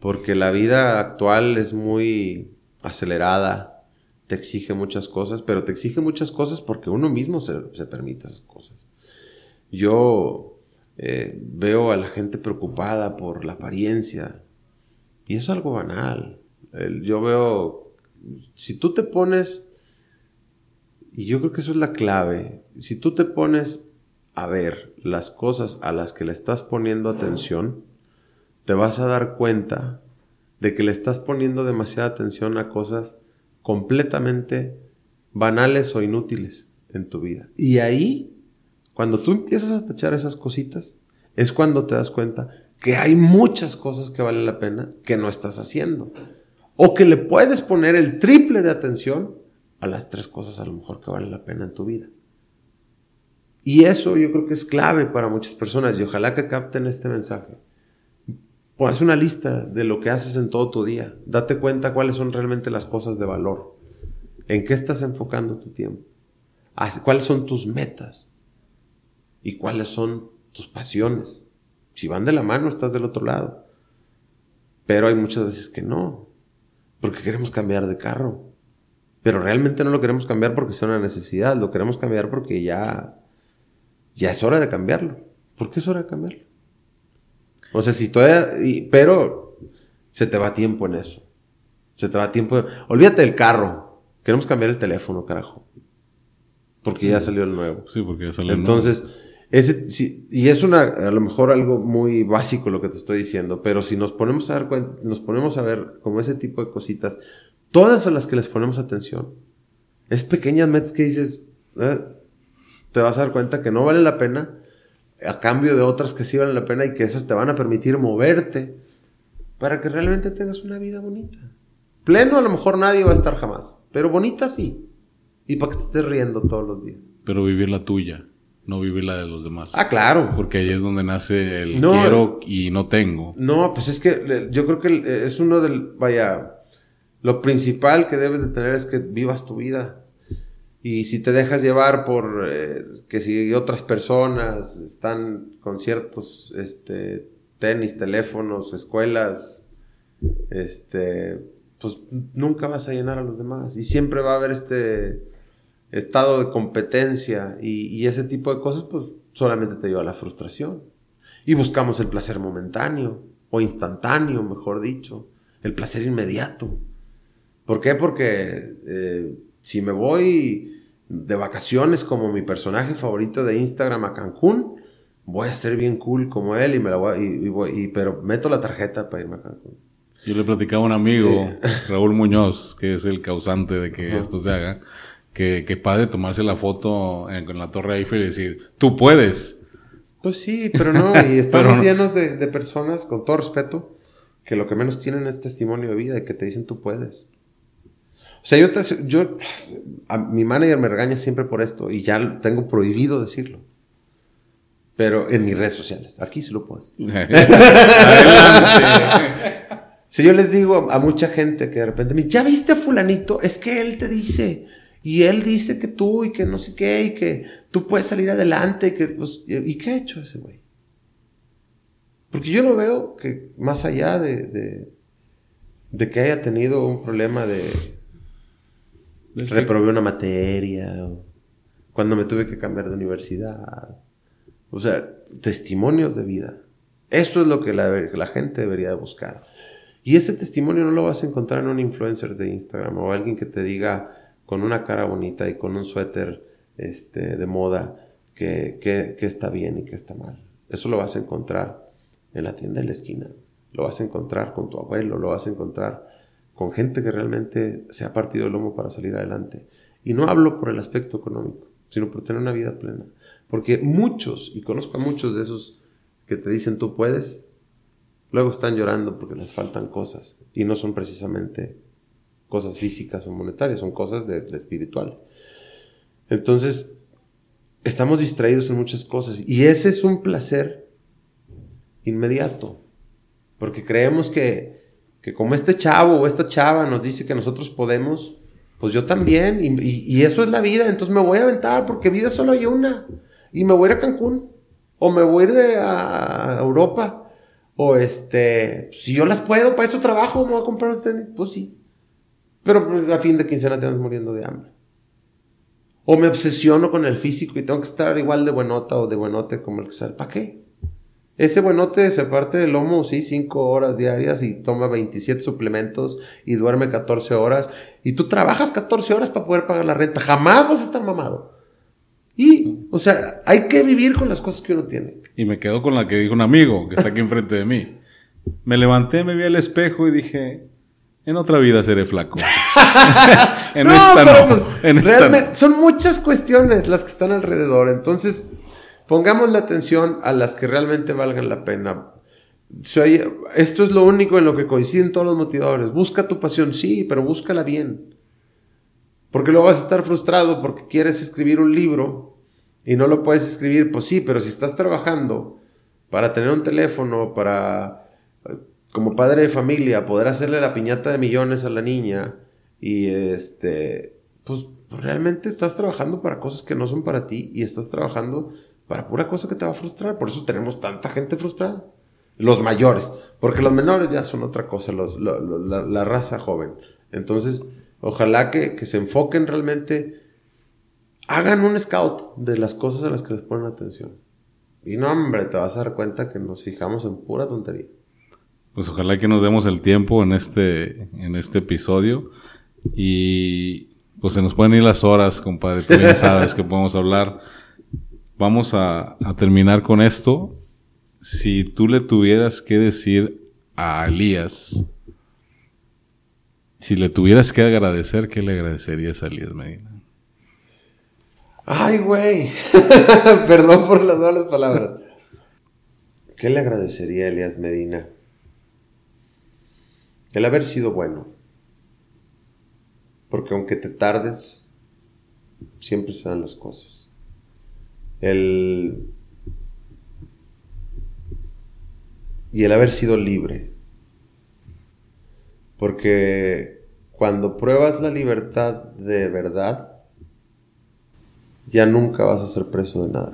S2: porque la vida actual es muy acelerada, te exige muchas cosas, pero te exige muchas cosas porque uno mismo se, permite esas cosas. Yo eh, veo a la gente preocupada por la apariencia y eso es algo banal. yo veo, si tú te pones, y yo creo que eso es la clave, si tú te pones a ver las cosas a las que le estás poniendo atención, te vas a dar cuenta de que le estás poniendo demasiada atención a cosas completamente banales o inútiles en tu vida. Y ahí, cuando tú empiezas a tachar esas cositas, es cuando te das cuenta que hay muchas cosas que valen la pena que no estás haciendo. O que le puedes poner el triple de atención a las tres cosas a lo mejor que valen la pena en tu vida. Y eso yo creo que es clave para muchas personas y ojalá que capten este mensaje. Haz una lista de lo que haces en todo tu día. Date cuenta cuáles son realmente las cosas de valor. ¿En qué estás enfocando tu tiempo? ¿Cuáles son tus metas? ¿Y cuáles son tus pasiones? Si van de la mano, estás del otro lado. Pero hay muchas veces que no. Porque queremos cambiar de carro. Pero realmente no lo queremos cambiar porque sea una necesidad. Lo queremos cambiar porque ya ya es hora de cambiarlo. ¿Por qué es hora de cambiarlo? O sea, si todavía, pero se te va tiempo en eso. Se te va tiempo. Olvídate del carro. Queremos cambiar el teléfono, carajo. Porque ya salió el nuevo.
S1: Sí, porque ya salió
S2: el nuevo. Entonces, ese, y es una, a lo mejor algo muy básico lo que te estoy diciendo, pero si nos ponemos a ver, nos ponemos a ver como ese tipo de cositas, todas a las que les ponemos atención, es pequeñas metas que dices, eh, te vas a dar cuenta que no vale la pena a cambio de otras que sí valen la pena y que esas te van a permitir moverte para que realmente tengas una vida bonita. Pleno a lo mejor nadie va a estar jamás, pero bonita sí. Y para que te estés riendo todos los días.
S1: Pero vivir la tuya, no vivir la de los demás.
S2: Ah, claro.
S1: Porque ahí es donde nace el quiero y no tengo.
S2: No, pues es que yo creo que es uno del, vaya, lo principal que debes de tener es que vivas tu vida. Y si te dejas llevar por eh, que si otras personas están con ciertos este, tenis, teléfonos, escuelas, este, pues nunca vas a llenar a los demás. Y siempre va a haber este estado de competencia y, ese tipo de cosas, pues solamente te lleva a la frustración. Y buscamos el placer momentáneo o instantáneo, mejor dicho, el placer inmediato. ¿Por qué? Porque eh, si me voy de vacaciones como mi personaje favorito de Instagram a Cancún, voy a ser bien cool como él y me la voy, y, pero meto la tarjeta para irme a Cancún.
S1: Yo le platicaba a un amigo, Raúl Muñoz, que es el causante de que esto se haga, que, que padre tomarse la foto en, la Torre Eiffel y decir, tú puedes.
S2: Pues sí, pero no, y estamos llenos de, de, personas, con todo respeto, que lo que menos tienen es testimonio de vida y que te dicen tú puedes. O sea, yo, te, yo a, mi manager me regaña siempre por esto y ya tengo prohibido decirlo. Pero en mis redes sociales, aquí sí lo puedes. si yo les digo a mucha gente que de repente me ¿ya viste a fulanito? Es que él te dice, y él dice que tú y que no sé qué, y que tú puedes salir adelante, y que, pues, ¿y qué ha hecho ese güey? Porque yo no veo que más allá de, de, que haya tenido un problema de... Reprobé una materia, cuando me tuve que cambiar de universidad. O sea, testimonios de vida. Eso es lo que la, gente debería buscar. Y ese testimonio no lo vas a encontrar en un influencer de Instagram o alguien que te diga con una cara bonita y con un suéter este, de moda que, que está bien y que está mal. Eso lo vas a encontrar en la tienda de la esquina. Lo vas a encontrar con tu abuelo, lo vas a encontrar con gente que realmente se ha partido el lomo para salir adelante. Y no hablo por el aspecto económico, sino por tener una vida plena. Porque muchos, y conozco a muchos de esos que te dicen tú puedes, luego están llorando porque les faltan cosas. Y no son precisamente cosas físicas o monetarias, son cosas de, espirituales. Entonces, estamos distraídos en muchas cosas. Y ese es un placer inmediato. Porque creemos que, que como este chavo o esta chava nos dice que nosotros podemos, pues yo también. Y, eso es la vida. Entonces me voy a aventar porque vida solo hay una. Y me voy a ir a Cancún. O me voy a ir a Europa. O este, si yo las puedo, para eso trabajo, me voy a comprar los tenis. Pues sí. Pero pues, a fin de quincena te andas muriendo de hambre. O me obsesiono con el físico y tengo que estar igual de buenota o de buenote como el que sale. ¿Para qué? Ese buenote se parte del lomo, sí, 5 horas diarias y toma 27 suplementos y duerme 14 horas. Y tú trabajas 14 horas para poder pagar la renta. Jamás vas a estar mamado. Y, o sea, hay que vivir con las cosas que uno tiene.
S1: Y me quedo con la que dijo un amigo que está aquí enfrente de mí. Me levanté, me vi al espejo y dije, en otra vida seré flaco.
S2: en esta no. Pues, en realmente, son muchas cuestiones las que están alrededor. Entonces, Pongamos la atención a las que realmente valgan la pena. esto es lo único en lo que coinciden todos los motivadores. Busca tu pasión, sí, pero búscala bien. Porque luego vas a estar frustrado porque quieres escribir un libro y no lo puedes escribir. Pues sí, pero si estás trabajando para tener un teléfono, para, como padre de familia, poder hacerle la piñata de millones a la niña y este, pues realmente estás trabajando para cosas que no son para ti y estás trabajando para pura cosa que te va a frustrar. Por eso tenemos tanta gente frustrada. Los mayores, porque los menores ya son otra cosa, los, la, raza joven. Entonces, ojalá que, que, se enfoquen realmente, hagan un scout de las cosas a las que les ponen atención. Y no, hombre, te vas a dar cuenta que nos fijamos en pura tontería.
S1: Pues ojalá que nos demos el tiempo en este, en este episodio. Y pues se nos pueden ir las horas, compadre. Tú bien sabes que podemos hablar vamos a, terminar con esto. Si tú le tuvieras que decir a Elías, si le tuvieras que agradecer, ¿qué le agradecerías a Elías Medina?
S2: Ay, güey. Perdón por las malas palabras. ¿Qué le agradecería a Elías Medina? El haber sido bueno. Porque aunque te tardes, siempre se dan las cosas el, y el haber sido libre. Porque cuando pruebas la libertad de verdad, ya nunca vas a ser preso de nada.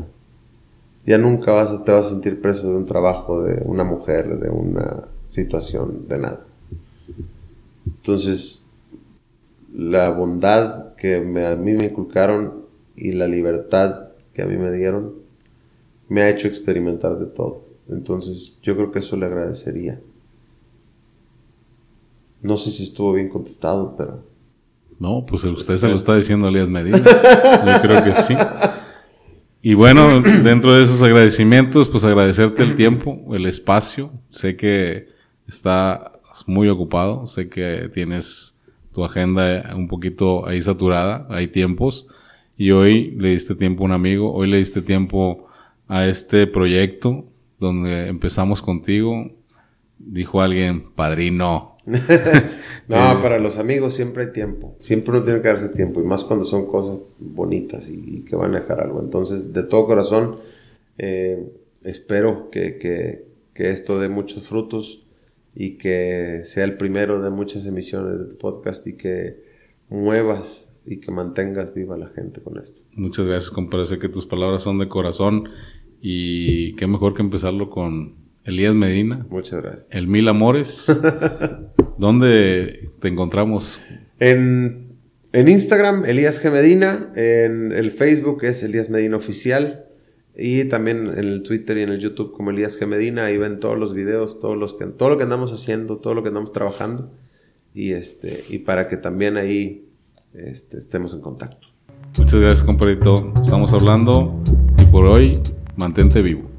S2: Ya nunca vas te vas a sentir preso de un trabajo, de una mujer, de una situación, de nada. Entonces, la bondad que a mí me inculcaron y la libertad que a mí me dieron me ha hecho experimentar de todo. Entonces yo creo que eso le agradecería. No sé si estuvo bien contestado, pero...
S1: No, pues usted se lo está diciendo a Elías Medina. Yo creo que sí. Y bueno, dentro de esos agradecimientos, pues agradecerte el tiempo, el espacio. Sé que estás muy ocupado, sé que tienes tu agenda un poquito ahí saturada, hay tiempos. Y hoy le diste tiempo a un amigo, hoy le diste tiempo a este proyecto donde empezamos contigo. Dijo alguien, padrino.
S2: no, para los amigos siempre hay tiempo. Siempre uno tiene que darse tiempo. Y más cuando son cosas bonitas y, que van a dejar algo. Entonces, de todo corazón, eh, espero que, que, que, esto dé muchos frutos y que sea el primero de muchas emisiones de podcast y que muevas y que mantengas viva la gente con esto.
S1: Muchas gracias, compadre. Sé que tus palabras son de corazón y qué mejor que empezarlo con Elías Medina.
S2: Muchas gracias.
S1: El Mil Amores. ¿Dónde te encontramos?
S2: En, en, Instagram, Elías G. Medina. En el Facebook es Elías Medina Oficial. Y también en el Twitter y en el YouTube como Elías G. Medina. Ahí ven todos los videos, todos los que, todo lo que andamos haciendo, todo lo que andamos trabajando. Y, este, y para que también ahí este, estemos en contacto.
S1: Muchas gracias, compadrito. Estamos hablando y por hoy, mantente vivo.